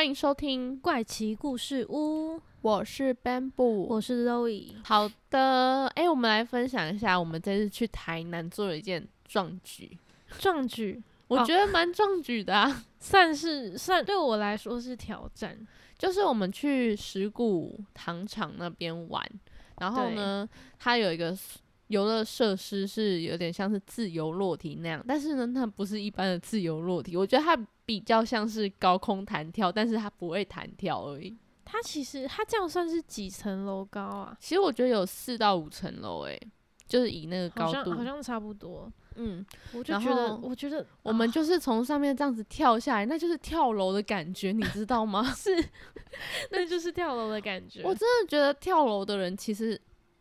欢迎收听，怪奇故事屋，我是 Bamboo，我是 Zoe。好的，哎、我们来分享一下，我们这次去台南做了一件壮举，壮举？我哦。觉得蛮壮举的啊。算是算对我来说是挑战，就是我们去石鼓糖厂那边玩，然后呢，它有一个游乐设施是有点像是自由落体那样，但是呢，它不是一般的自由落体，我觉得它比较像是高空弹跳，但是它不会弹跳而已。它其实它这样算是几层楼高啊？其实我觉得有四到五层楼，诶，就是以那个高度，像好像差不多。嗯，我就觉得，我觉得我们就是从上面这样子跳下来，那就是跳楼的感觉，你知道吗？是，那就是跳楼的感觉。我真的觉得跳楼的人其实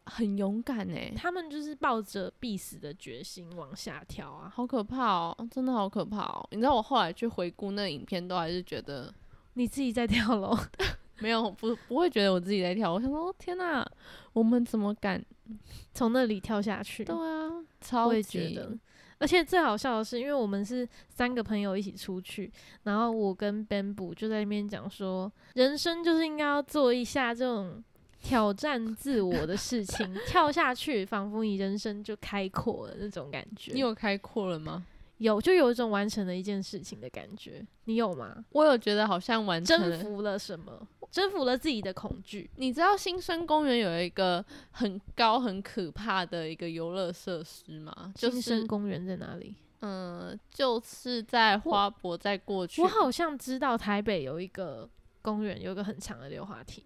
很勇敢诶，他们就是抱着必死的决心往下跳啊！好可怕哦，真的好可怕哦！你知道我后来去回顾那影片，都还是觉得你自己在跳楼，没有不不会觉得我自己在跳，我想说天哪，我们怎么敢？从那里跳下去。对啊，超级觉得。而且最好笑的是，因为我们是三个朋友一起出去，然后我跟 Bamboo 就在那边讲说，人生就是应该要做一下这种挑战自我的事情，跳下去，仿佛你人生就开阔了那种感觉。你有开阔了吗？有就有一种完成了一件事情的感觉，你有吗？我有觉得好像完成了。征服了什么？征服了自己的恐惧。你知道新生公园有一个很高很可怕的一个游乐设施吗？就新是生公园在哪里？嗯、就是在花博再过去。我好像知道台北有一个公园，有一个很长的溜滑梯。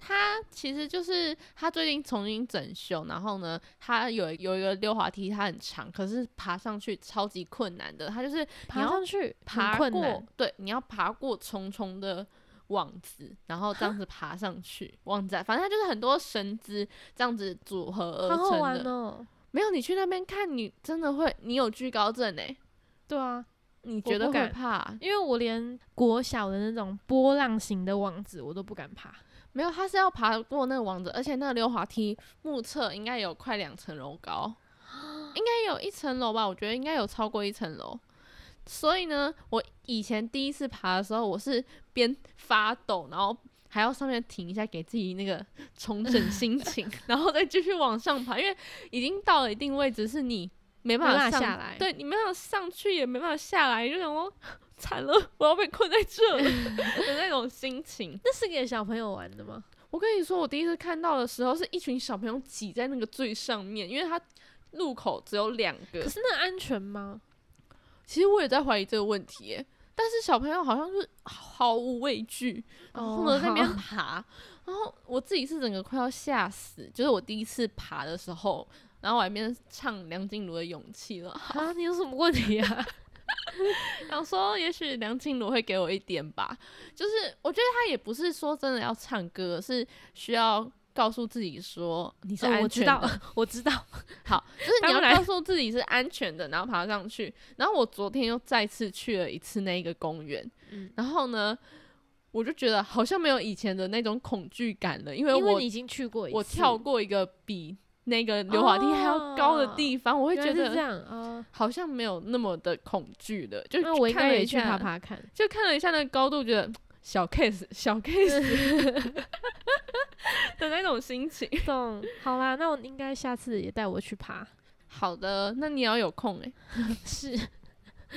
它其实就是它最近重新整修，然后呢，它有有一个溜滑梯，它很长，可是爬上去超级困难的。它就是爬上去爬困过难，，对，你要爬过重重的网子，然后这样子爬上去，网子，反正它就是很多绳子这样子组合而好好玩成的。哦。没有，你去那边看，你真的会，你有惧高症哎、对啊，你觉得敢怕？因为我连国小的那种波浪形的网子我都不敢爬。没有，他是要爬过那个网子，而且那个溜滑梯目测应该有快两层楼高，应该有一层楼吧？我觉得应该有超过一层楼。所以呢，我以前第一次爬的时候，我是边发抖，然后还要上面停一下，给自己那个重整心情，然后再继续往上爬，因为已经到了一定位置，是你没办法上下来对你没办法上去，也没办法下来，就想说惨了，我要被困在这了 的那种心情。那是给小朋友玩的吗？我跟你说，我第一次看到的时候，是一群小朋友挤在那个最上面，因为它路口只有两个可。是那安全吗？其实我也在怀疑这个问题耶，但是小朋友好像就是毫无畏惧，然后在那边好爬，然后我自己是整个快要吓死，就是我第一次爬的时候，然后我还边唱梁静茹的《勇气》了，啊，你有什么问题啊？想说也许梁静茹会给我一点吧，就是我觉得他也不是说真的要唱歌，是需要告诉自己说你是哦安我知道全的。，我知道。好，就是你要告诉自己是安全的，然后爬上去。然后我昨天又再次去了一次那一个公园，嗯然后呢，我就觉得好像没有以前的那种恐惧感了，因为我因为你已经去过一次，我跳过一个比那个溜滑梯还要高的地方，我会觉得这得样啊。好像没有那么的恐惧了。就那我应该也去爬下，爬看。就看了一下那个高度，觉得小 case 小 case 的那种心情。懂，好啦，那我应该下次也带我去爬。好的，那你要有空诶、是，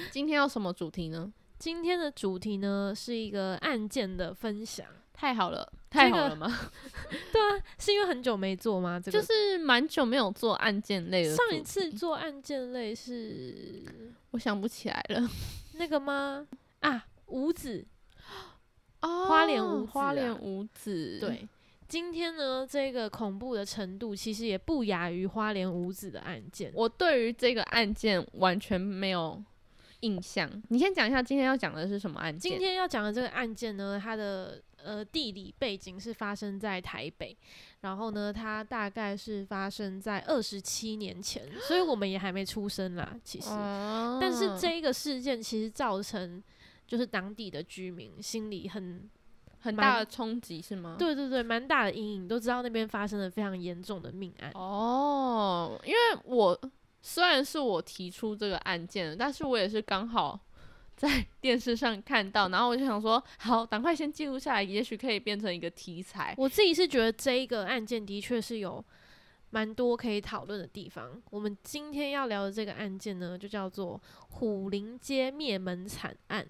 今天要什么主题呢？今天的主题呢是一个案件的分享。太好了，太好了吗？对啊，是因为很久没做吗？这个就是蛮久没有做案件类的，上一次做案件类是我想不起来了。那个吗？啊，五子。哦花莲五花莲五子，对，今天呢，这个恐怖的程度其实也不亚于花莲五子的案件。我对于这个案件完全没有印象。你先讲一下今天要讲的是什么案件？今天要讲的这个案件呢，它的呃地理背景是发生在台北，然后呢，它大概是发生在二十七年前，所以我们也还没出生啦，其实。哦但是这一个事件其实造成就是当地的居民心里很很大的冲击是吗？对对对蛮大的阴影，都知道那边发生了非常严重的命案。哦，因为我虽然是我提出这个案件，但是我也是刚好在 电视上看到，然后我就想说，好，赶快先记录下来，也许可以变成一个题材。我自己是觉得这一个案件的确是有蛮多可以讨论的地方。我们今天要聊的这个案件呢，就叫做虎林街灭门惨案。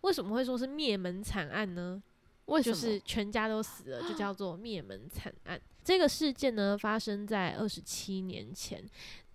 为什么会说是灭门惨案呢？为什么？就是全家都死了，就叫做灭门惨案。这个事件呢，发生在二十七年前。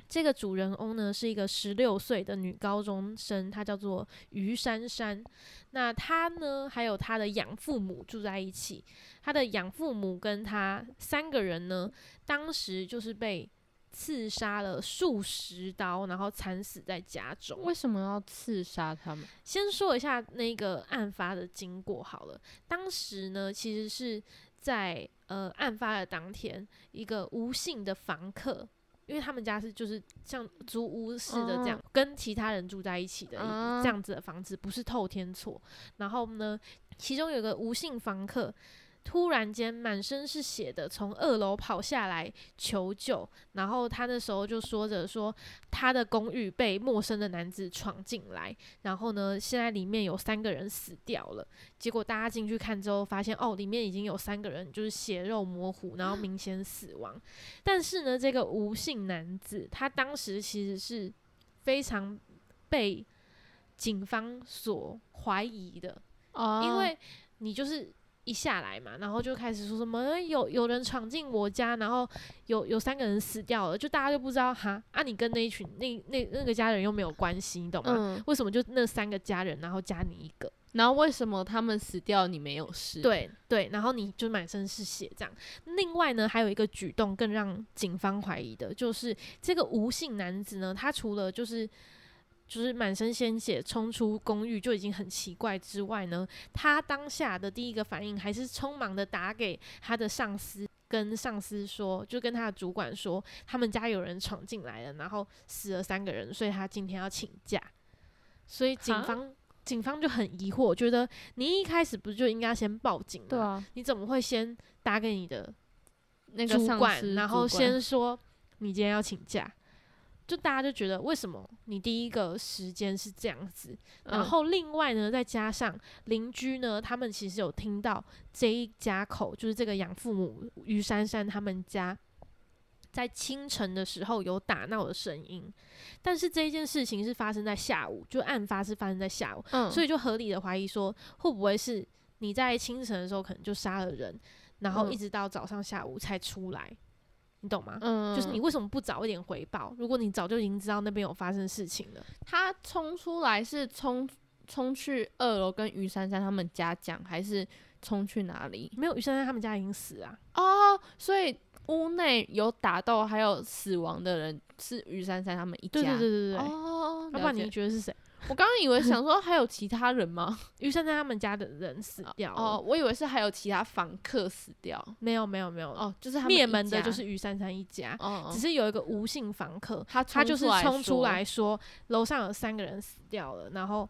这个主人翁呢，是一个十六岁的女高中生，她叫做于珊珊。那她呢，还有她的养父母住在一起。她的养父母跟她三个人呢，当时就是被刺杀了数十刀，然后惨死在家中。为什么要刺杀他们？先说一下那个案发的经过好了。当时呢，其实是在呃案发的当天，一个无姓的房客，因为他们家是就是像租屋似的这样，跟其他人住在一起的这样子的房子，不是透天厝。然后呢，其中有个无姓房客。突然间满身是血的从二楼跑下来求救，然后他那时候就说着说他的公寓被陌生的男子闯进来，然后呢，现在里面有三个人死掉了。结果大家进去看之后，发现哦，里面已经有三个人就是血肉模糊，然后明显死亡。但是呢，这个吴姓男子他当时其实是非常被警方所怀疑的，哦因为你就是。一下来嘛，然后就开始说什么呃有有人闯进我家，然后有有三个人死掉了，就大家就不知道哈啊，你跟那一群那那那个家人又没有关系，你懂吗？嗯，为什么就那三个家人，然后加你一个？然后为什么他们死掉你没有事？，对对，然后你就满身是血这样。另外呢，还有一个举动更让警方怀疑的，就是这个吴姓男子呢，他除了就是就是满身鲜血冲出公寓就已经很奇怪之外呢，他当下的第一个反应还是匆忙的打给他的上司。跟上司说，就跟他的主管说，他们家有人闯进来了，然后死了三个人，所以他今天要请假。所以警方警方就很疑惑，觉得你一开始不就应该先报警吗？对啊，你怎么会先打给你的那个主管，然后先说你今天要请假？就大家就觉得为什么你第一个时间是这样子？然嗯后另外呢，再加上邻居呢，他们其实有听到这一家口，就是这个养父母于珊珊他们家。在清晨的时候有打闹的声音，但是这一件事情是发生在下午，就案发是发生在下午，嗯，所以就合理的怀疑说，会不会是你在清晨的时候可能就杀了人，然后嗯一直到早上下午才出来，你懂吗？嗯，就是你为什么不早一点回报？如果你早就已经知道那边有发生事情了，他冲出来是冲冲去二楼跟于珊珊他们家讲，还是冲去哪里？没有于珊珊他们家已经死啊，哦，所以屋内有打斗还有死亡的人是于珊珊他们一家。对对对对对，哦，要不然你觉得是谁？我刚刚以为想说还有其他人吗？于珊珊他们家的人死掉了，哦，我以为是还有其他房客死掉。没有没有没有，哦，就是灭门的就是于珊珊一家，哦，只是有一个无姓房客，他他就是冲出来说楼上有三个人死掉了，然后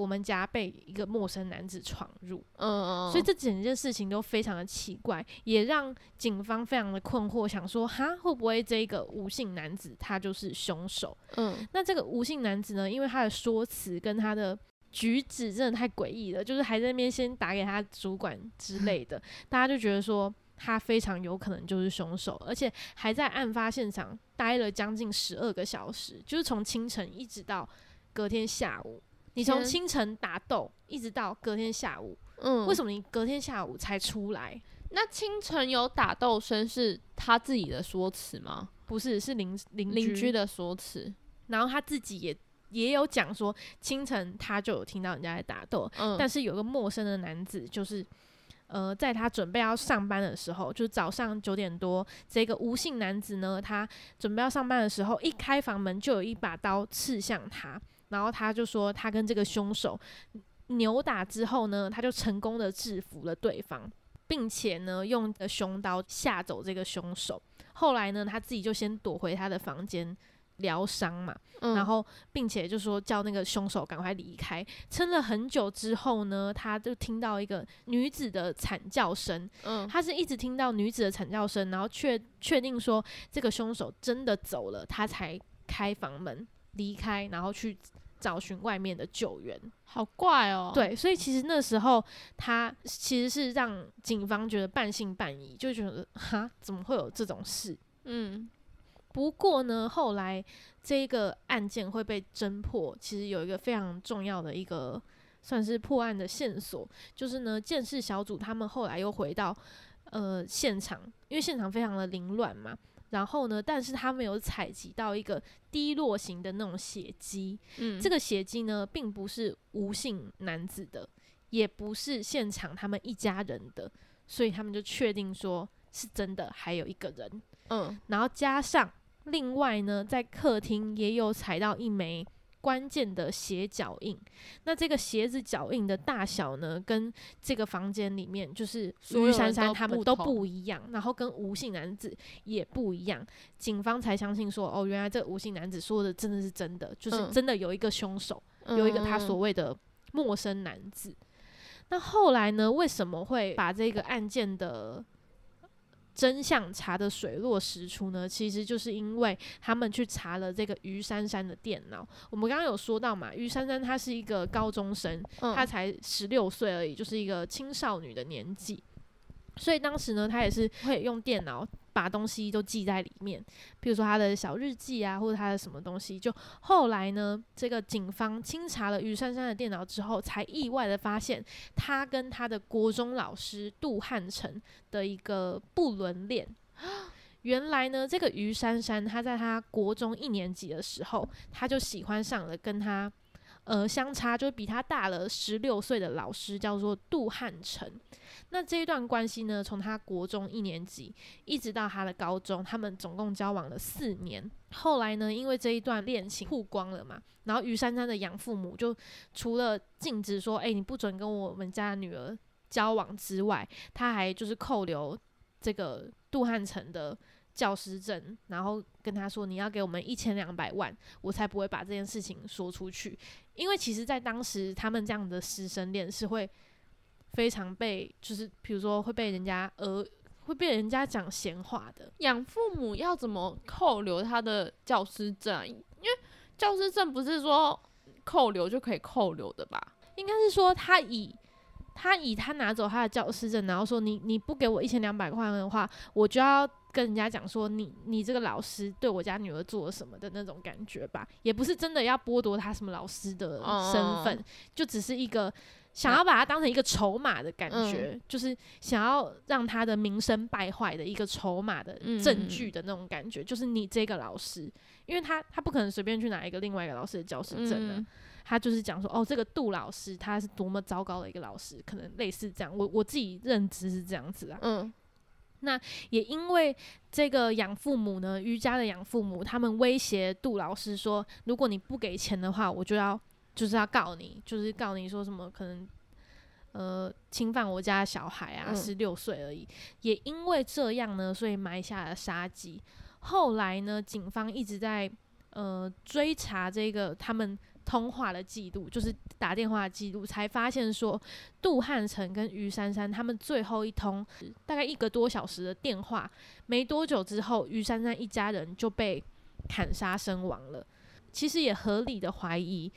我们家被一个陌生男子闯入，嗯，嗯，所以这整件事情都非常的奇怪，也让警方非常的困惑，想说哈会不会这个吴姓男子他就是凶手？嗯那这个吴姓男子呢，因为他的说辞跟他的举止真的太诡异了，就是还在那边先打给他主管之 类的，大家就觉得说他非常有可能就是凶手，而且还在案发现场待了将近十二个小时，就是从清晨一直到隔天下午。你从清晨打斗一直到隔天下午，嗯，为什么你隔天下午才出来？那清晨有打斗声是他自己的说辞吗？不是，是邻邻邻居的说辞。然后他自己也也有讲说，清晨他就有听到人家在打斗，嗯，但是有个陌生的男子，就是呃，在他准备要上班的时候，就是早上九点多，这个吴姓男子呢，他准备要上班的时候，一开房门就有一把刀刺向他，然后他就说他跟这个凶手扭打之后呢，他就成功的制服了对方，并且呢用凶刀吓走这个凶手。后来呢，他自己就先躲回他的房间疗伤嘛，嗯然后并且就说叫那个凶手赶快离开。撑了很久之后呢，他就听到一个女子的惨叫声，嗯他是一直听到女子的惨叫声，然后确确定说这个凶手真的走了，他才开房门离开，然后去找寻外面的救援。好怪哦。，对，所以其实那时候他其实是让警方觉得半信半疑，就觉得哈怎么会有这种事？嗯不过呢，后来这个案件会被侦破，其实有一个非常重要的一个算是破案的线索，就是呢，鉴识小组他们后来又回到呃现场，因为现场非常的凌乱嘛。然后呢，但是他们有采集到一个滴落型的那种血迹，嗯，这个血迹呢，并不是吴姓男子的，也不是现场他们一家人的，所以他们就确定说是真的，还有一个人。嗯。然后加上另外呢，在客厅也有采到一枚关键的鞋脚印。那这个鞋子脚印的大小呢，跟这个房间里面就是于珊珊他们都不一样，然后跟吴姓男子也不一样。警方才相信说，哦，原来这吴姓男子说的真的是真的，就是嗯真的有一个凶手。有一个他所嗯谓的陌生男子。那后来呢？为什么会把这个案件的真相查得水落石出呢？其实就是因为他们去查了这个于珊珊的电脑。我们刚刚有说到嘛，于珊珊她是一个高中生，嗯她才十六岁而已，就是一个青少女的年纪。所以当时呢，她也是会用电脑把东西都记在里面，比如说他的小日记啊，或者他的什么东西。就后来呢，这个警方清查了于珊珊的电脑之后，才意外的发现她跟她的国中老师杜汉成的一个不伦恋。原来呢，这个于珊珊她在她国中一年级的时候，她就喜欢上了跟她呃相差就比他大了十六岁的老师，叫做杜汉成。那这一段关系呢，从他国中一年级一直到他的高中，他们总共交往了四年。后来呢，因为这一段恋情曝光了嘛，然后于珊珊的养父母就除了禁止说，哎、你不准跟我们家女儿交往之外，他还就是扣留这个杜汉成的教师证，然后跟他说你要给我们一千两百万，我才不会把这件事情说出去。因为其实，在当时他们这样的师生恋是会非常被，就是比如说会被人家呃会被人家讲闲话的。养父母要怎么扣留他的教师证啊？因为教师证不是说扣留就可以扣留的吧？应该是说他以他以他拿走他的教师证，然后说你你不给我一千两百块的话，我就要跟人家讲说你你这个老师对我家女儿做了什么的那种感觉吧，也不是真的要剥夺他什么老师的身份，哦就只是一个。想要把他当成一个筹码的感觉，就是想要让他的名声败坏的一个筹码的证据的那种感觉，就是你这个老师，因为他他不可能随便去拿一个另外一个老师的教师证的，嗯他就是讲说，哦，这个杜老师他是多么糟糕的一个老师，可能类似这样。我我自己认知是这样子啊。嗯也因为这个养父母呢，瑜伽的养父母，他们威胁杜老师说，如果你不给钱的话，我就要就是要告你，就是告你说什么可能。呃，侵犯我家小孩啊，嗯十六岁而已。也因为这样呢，所以埋下了杀机。后来呢，警方一直在呃追查这个他们通话的记录，就是打电话的记录，才发现说杜汉成跟于珊珊他们最后一通大概一个多小时的电话，没多久之后，于珊珊一家人就被砍杀身亡了。其实也合理的怀疑。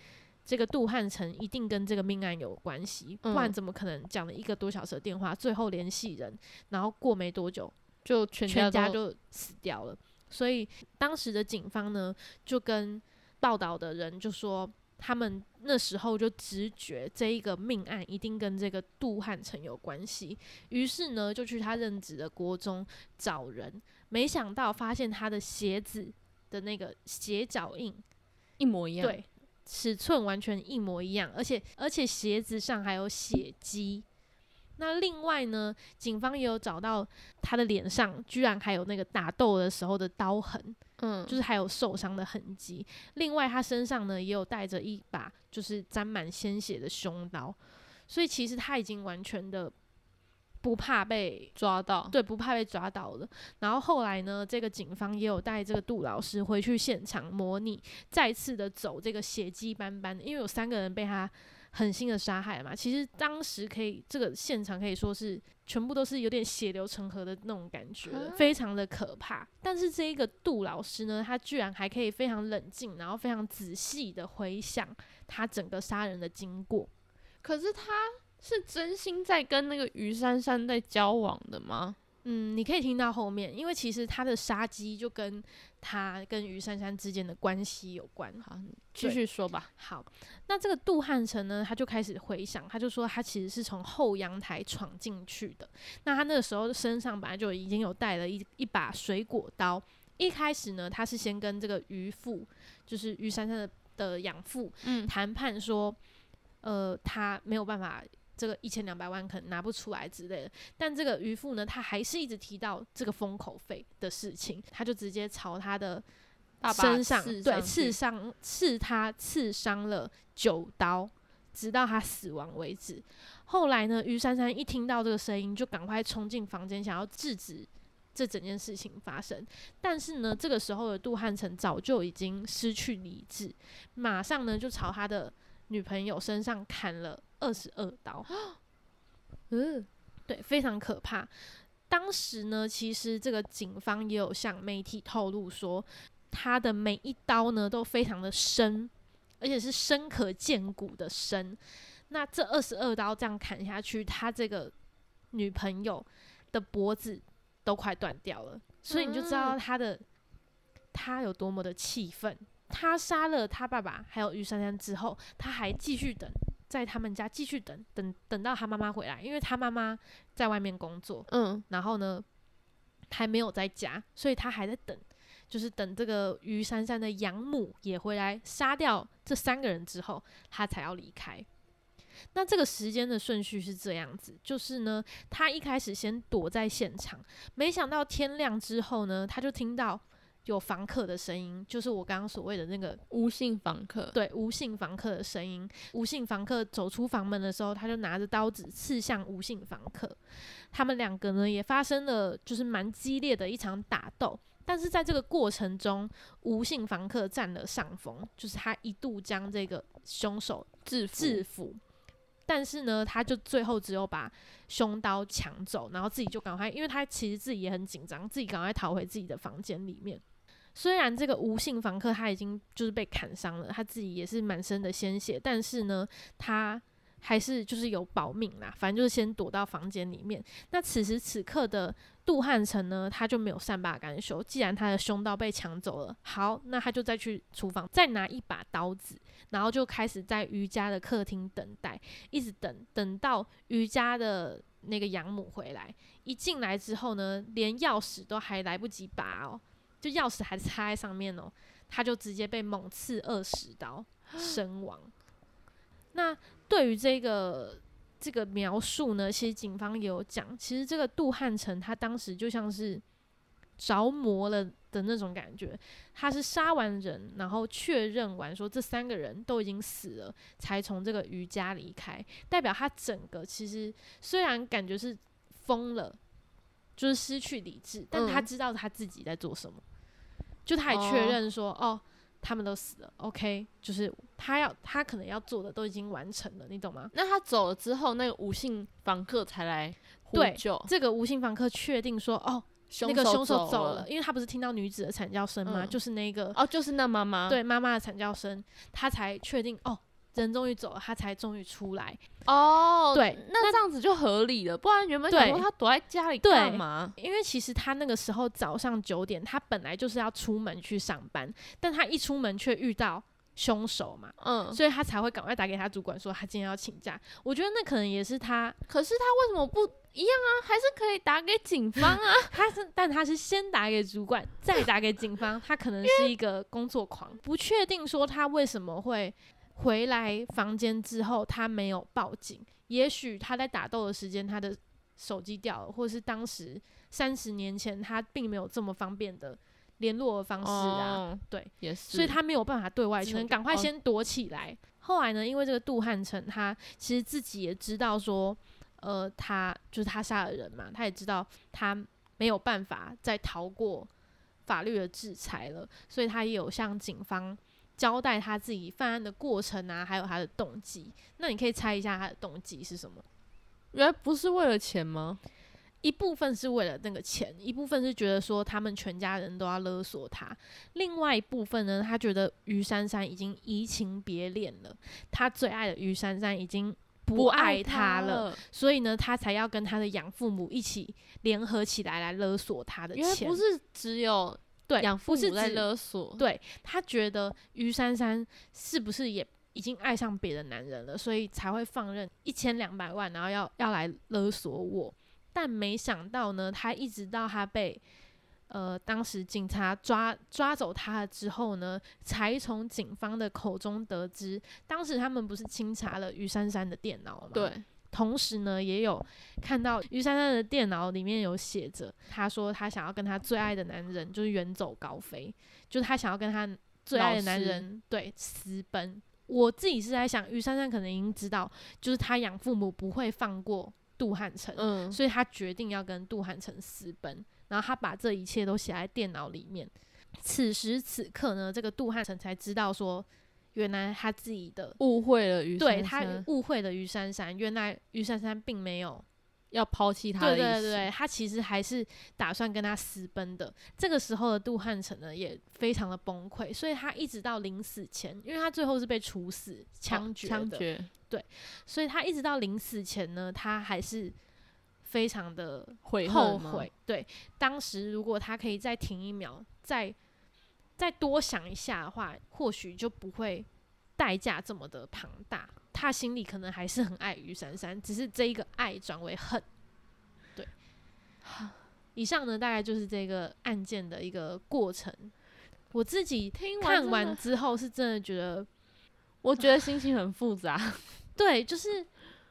这个杜汉成一定跟这个命案有关系，不然嗯怎么可能讲了一个多小时的电话，最后联系人，然后过没多久就全全家就死掉了。所以当时的警方呢，就跟报道的人就说，他们那时候就直觉这一个命案一定跟这个杜汉成有关系，于是呢就去他任职的国中找人，没想到发现他的鞋子的那个鞋脚印，一模一样。，对，尺寸完全一模一样，而且而且鞋子上还有血迹。那另外呢，警方也有找到他的脸上居然还有那个打斗的时候的刀痕，嗯，就是还有受伤的痕迹。另外，他身上呢也有带着一把就是沾满鲜血的凶刀，所以其实他已经完全的不怕被抓到，对，不怕被抓到了。然后后来呢，这个警方也有带这个杜老师回去现场模拟，再次的走这个血迹斑斑，因为有三个人被他狠心的杀害嘛。其实当时可以，这个现场可以说是全部都是有点血流成河的那种感觉非常的可怕。但是这一个杜老师呢，他居然还可以非常冷静，然后非常仔细的回想他整个杀人的经过。可是他是真心在跟那个于珊珊在交往的吗？嗯，你可以听到后面，因为其实他的杀机就跟他跟于珊珊之间的关系有关。好，继续说吧。好，那这个杜汉成呢，他就开始回想，他就说他其实是从后阳台闯进去的。那他那个时候身上本来就已经有带了一一把水果刀。一开始呢，他是先跟这个渔父，就是于珊珊的的养父嗯，谈判说，呃，他没有办法，这个一千两百万可能拿不出来之类的。但这个渔夫呢，他还是一直提到这个封口费的事情，他就直接朝他的身上对刺伤刺他刺伤了九刀，直到他死亡为止。后来呢，于珊珊一听到这个声音，就赶快冲进房间，想要制止这整件事情发生。但是呢，这个时候的杜汉成早就已经失去理智，马上呢就朝他的女朋友身上砍了二十二刀。嗯，对，非常可怕。当时呢，其实这个警方也有向媒体透露说，他的每一刀呢都非常的深，而且是深可见骨的深。那这二十二刀这样砍下去，他这个女朋友的脖子都快断掉了，所以你就知道嗯他的、他有多么的气愤。他杀了他爸爸还有于珊珊之后，他还继续等，在他们家继续等等等到他妈妈回来，因为他妈妈在外面工作，嗯，然后呢还没有在家，所以他还在等，就是等这个于珊珊的养母也回来杀掉这三个人之后，他才要离开。那这个时间的顺序是这样子，就是呢，他一开始先躲在现场，没想到天亮之后呢，他就听到有房客的声音，就是我刚刚所谓的那个无性房客，对无姓房客的声音。无姓房客走出房门的时候，他就拿着刀子刺向无姓房客。他们两个呢也发生了就是蛮激烈的一场打斗。但是在这个过程中，无姓房客占了上风，就是他一度将这个凶手制服制服，但是呢，他就最后只有把凶刀抢走，然后自己就赶快，因为他其实自己也很紧张，自己赶快逃回自己的房间里面。虽然这个无姓房客他已经就是被砍伤了，他自己也是满身的鲜血，但是呢，他还是就是有保命啦，反正就是先躲到房间里面。那此时此刻的杜汉成呢，他就没有善罢甘休，既然他的凶刀被抢走了，好，那他就再去厨房再拿一把刀子，然后就开始在瑜伽的客厅等待，一直等等到瑜伽的那个养母回来。一进来之后呢，连钥匙都还来不及拔哦，就钥匙还插在上面哦，他就直接被猛刺二十刀身亡。那对于这个这个描述呢，其实警方也有讲，其实这个杜汉成他当时就像是着魔了的那种感觉，他是杀完人，然后确认完说这三个人都已经死了，才从这个瑜伽离开，代表他整个其实虽然感觉是疯了，就是失去理智，但他嗯知道他自己在做什么，就他也确哦认说，哦他们都死了，OK，就是他要他可能要做的都已经完成了，你懂吗？那他走了之后，那个无姓房客才来呼对救，这个无姓房客确定说，哦，那个凶手走了了，，因为他不是听到女子的惨叫声吗？嗯。就是那个哦，就是那妈妈，对妈妈的惨叫声，他才确定哦，人终于走了，他才终于出来。哦，对那这样子就合理了，不然原本想说对他躲在家里干嘛？因为其实他那个时候早上九点，他本来就是要出门去上班，但他一出门却遇到凶手嘛，嗯，所以他才会赶快打给他主管说他今天要请假。我觉得那可能也是他，可是他为什么不一样啊？还是可以打给警方啊？他是，但他是先打给主管，再打给警方。他可能是一个工作狂，不确定说他为什么会回来房间之后他没有报警。也许他在打斗的时间他的手机掉了，或是当时三十年前他并没有这么方便的联络的方式啊，哦对，也是，所以他没有办法对外求，只能赶快哦先躲起来。后来呢，因为这个杜汉成他其实自己也知道说，呃，他就是他杀了人嘛，他也知道他没有办法再逃过法律的制裁了，所以他也有向警方交代他自己犯案的过程啊，还有他的动机。那你可以猜一下他的动机是什么？原来不是为了钱吗？一部分是为了那个钱，一部分是觉得说他们全家人都要勒索他，另外一部分呢，他觉得于珊珊已经移情别恋了，他最爱的于珊珊已经不爱他了，了，所以呢，他才要跟他的养父母一起联合起来来勒索他的钱。原来不是只有对养父母在不是勒索，对他觉得于珊珊是不是也已经爱上别的男人了，所以才会放任一千两百万，然后要要来勒索我。但没想到呢，他一直到他被呃当时警察抓抓走他了之后呢，才从警方的口中得知，当时他们不是清查了于珊珊的电脑吗？对，同时呢，也有看到于珊珊的电脑里面有写着，她说她想要跟她最爱的男人就是远走高飞，就是她想要跟她最爱的男人对私奔。我自己是在想，于珊珊可能已经知道，就是她养父母不会放过杜汉成，嗯，所以她决定要跟杜汉成私奔，然后她把这一切都写在电脑里面。此时此刻呢，这个杜汉成才知道说，原来他自己的误会了于对他误会了于珊珊，原来于珊珊并没有要抛弃他的对意思，对对，他其实还是打算跟他私奔的。这个时候的杜汉成呢，也非常的崩溃，所以他一直到临死前，因为他最后是被处死、枪决的，枪决所以他一直到临死前呢，他还是非常的后悔。对，当时如果他可以再停一秒，再再多想一下的话，或许就不会代价这么的庞大。他心里可能还是很爱于珊珊，只是这一个爱转为恨。对，以上呢大概就是这个案件的一个过程。我自己听看完之后是真的觉得，我觉得心情很复杂。对，就是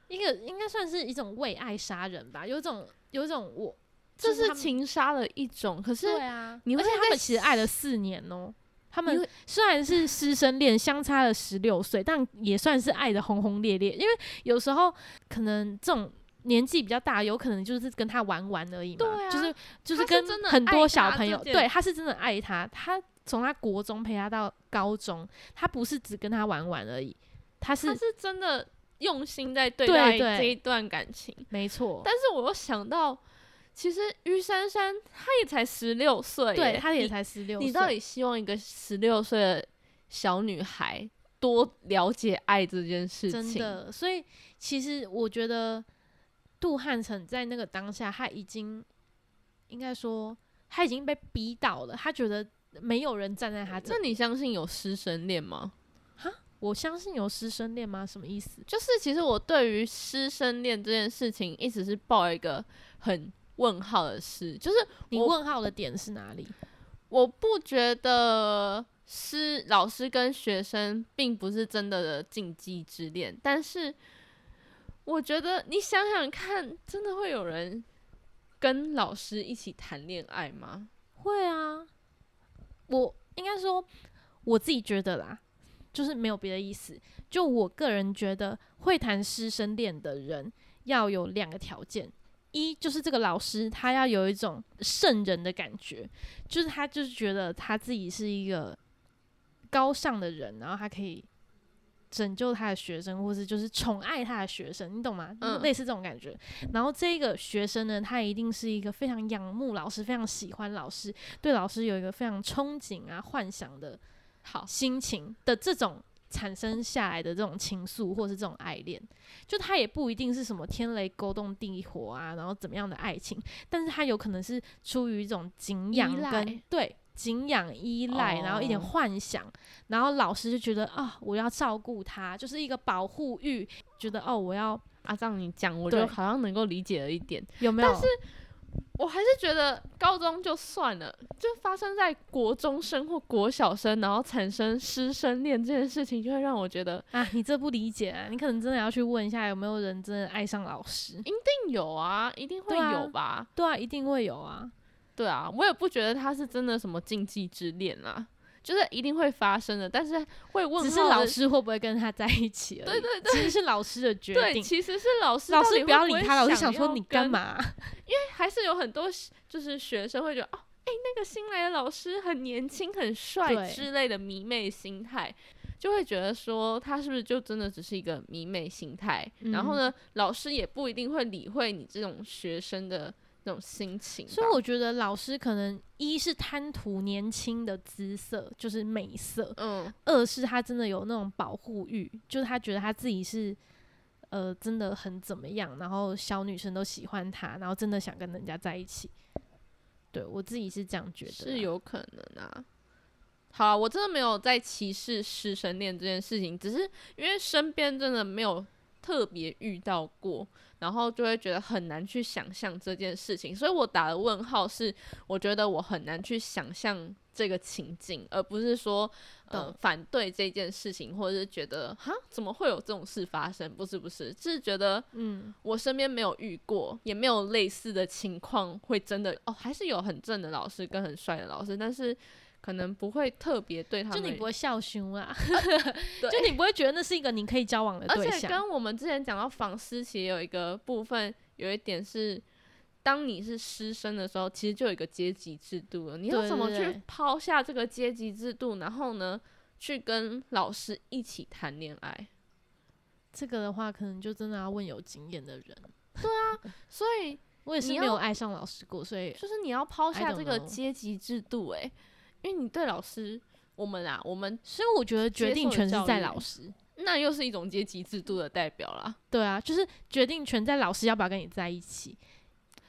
一个应该算是一种为爱杀人吧，有种有种我这就是情杀的一种，可是对啊，而你会在且他们其实爱了四年哦、他们虽然是师生恋，相差了十六岁，但也算是爱的轰轰烈烈。因为有时候可能这种年纪比较大，有可能就是跟他玩玩而已嘛，对啊就是就是跟很多小朋友，对，他是真的爱他，他从他国中陪他到高中，他不是只跟他玩玩而已，他是他是真的用心在对对待这一段感情。没错，但是我又想到，其实于珊珊她也才十六岁，对，她也才十六，你到底希望一个十六岁的小女孩多了解爱这件事情？真的，所以其实我觉得杜汉成在那个当下，他已经应该说他已经被逼到了，他觉得没有人站在他这里。那你相信有师生恋吗？哈我相信有师生恋吗？什么意思？就是其实我对于师生恋这件事情一直是抱一个很问号的事，就是你问号的点是哪里？我不觉得师老师跟学生并不是真的的禁忌之恋，但是我觉得你想想看，真的会有人跟老师一起谈恋爱吗？会啊，我应该说我自己觉得啦，就是没有别的意思。就我个人觉得，会谈师生恋的人要有两个条件：一就是这个老师他要有一种圣人的感觉，就是他就是觉得他自己是一个高尚的人，然后他可以拯救他的学生，或是就是宠爱他的学生，你懂吗？嗯类似这种感觉。然后这个学生呢，他一定是一个非常仰慕老师、非常喜欢老师，对老师有一个非常憧憬啊、幻想的好，心情的这种产生下来的这种情愫，或是这种爱恋，就他也不一定是什么天雷勾动地火啊，然后怎么样的爱情，但是他有可能是出于一种敬仰跟对敬仰依赖，然后一点哦幻想，然后老师就觉得啊，我要照顾他，就是一个保护欲，觉得哦，我要啊，这样你讲，我对就好像能够理解了一点。有没有？但是我还是觉得高中就算了，就发生在国中生或国小生，然后产生师生恋这件事情，就会让我觉得啊，你这不理解啊，你可能真的要去问一下有没有人真的爱上老师。一定有啊，一定会有吧。对啊，一定会有啊。对啊，我也不觉得他是真的什么禁忌之恋啦，就是一定会发生的，但是会问只是老师会不会跟他在一起而已。对对对，其实是老师的决定对，定。其实是老师老师不要理他，老师想说你干嘛？因为？还是有很多就是学生会觉得哦，哎、那个新来的老师很年轻、很帅之类的迷妹心态，就会觉得说他是不是就真的只是一个迷妹心态？然后嗯呢，老师也不一定会理会你这种学生的那种心情。所以我觉得老师可能一是贪图年轻的姿色，就是美色；嗯，二是他真的有那种保护欲，就是他觉得他自己是呃真的很怎么样，然后小女生都喜欢他，然后真的想跟人家在一起。对我自己是这样觉得啦，是有可能啊。好啊，我真的没有在歧视师生恋这件事情，只是因为身边真的没有特别遇到过，然后就会觉得很难去想象这件事情，所以我打的问号是，我觉得我很难去想象这个情境，而不是说呃反对这件事情，或者是觉得哈怎么会有这种事发生？不是不是，就是觉得嗯，我身边没有遇过，也没有类似的情况会真的哦，还是有很正的老师跟很帅的老师，但是可能不会特别对他们，就你不会笑凶 啊，就你不会觉得那是一个你可以交往的而且对象。跟我们之前讲到访师，其实有一个部分，有一点是，当你是师生的时候，其实就有一个阶级制度了。你要对怎么去抛下这个阶级制度，然后呢，去跟老师一起谈恋爱？这个的话，可能就真的要问有经验的人。对啊所以我也是没有爱上老师过，所以就是你要抛下这个阶级制度、欸，因为你对老师，我们啊，我们所以我觉得决定权是在老师。那又是一种阶级制度的代表啦。对啊，就是决定权在老师要不要跟你在一起。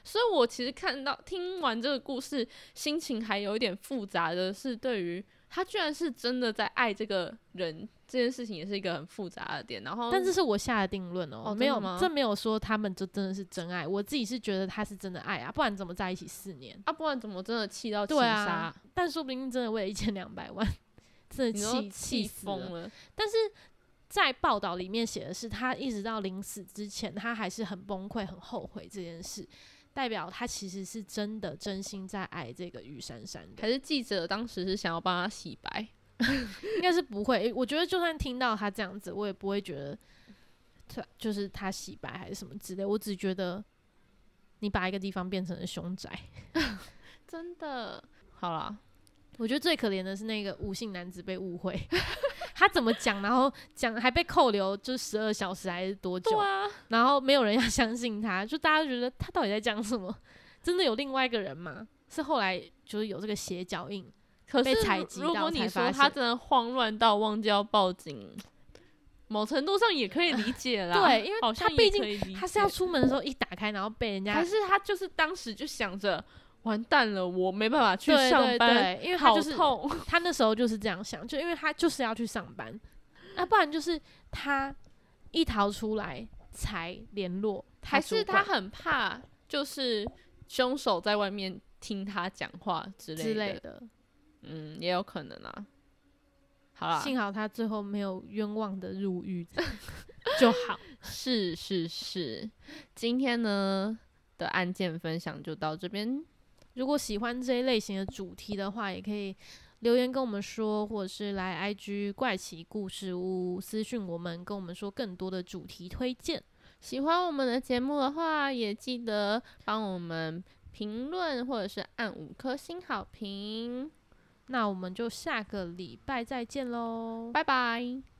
所以我其实看到听完这个故事，心情还有一点复杂的是，对于他居然是真的在爱这个人这件事情，也是一个很复杂的点。然后，但这是我下的定论哦，哦没有吗这没有说他们就真的是真爱，我自己是觉得他是真的爱啊，不然怎么在一起四年？啊，不然怎么真的气到自杀？啊，但说不定真的为了一千两百万，真的气气疯了。了，但是在报道里面写的是，他一直到临死之前，他还是很崩溃、很后悔这件事，代表他其实是真的真心在爱这个于珊珊的。还是记者当时是想要帮他洗白？应该是不会。我觉得就算听到他这样子，我也不会觉得他就是他洗白还是什么之类。我只觉得你把一个地方变成了凶宅。真的，好啦，我觉得最可怜的是那个吴姓男子被误会，他怎么讲，然后讲还被扣留，就十二小时还是多久？然后没有人要相信他，就大家觉得他到底在讲什么？真的有另外一个人吗？是后来就是有这个鞋脚印，可是被采集到如果你才发现说他真的慌乱到忘记要报警，某程度上也可以理解啦。对因为好像他毕竟可以理他是要出门的时候一打开，然后被人家可是他就是当时就想着完蛋了，我没办法去上班，对，因为他好就是痛。他那时候就是这样想，就因为他就是要去上班，那、不然就是他一逃出来才联络，还是他很怕，就是凶手在外面听他讲话之类的。之类的。嗯，也有可能啊。好啦，幸好他最后没有冤枉的入狱 就好。是是是，今天呢的案件分享就到这边。如果喜欢这一类型的主题的话，也可以留言跟我们说，或者是来 IG 怪奇故事屋私讯我们，跟我们说更多的主题推荐。喜欢我们的节目的话，也记得帮我们评论或者是按五颗星好评。那我们就下个礼拜再见喽，拜拜。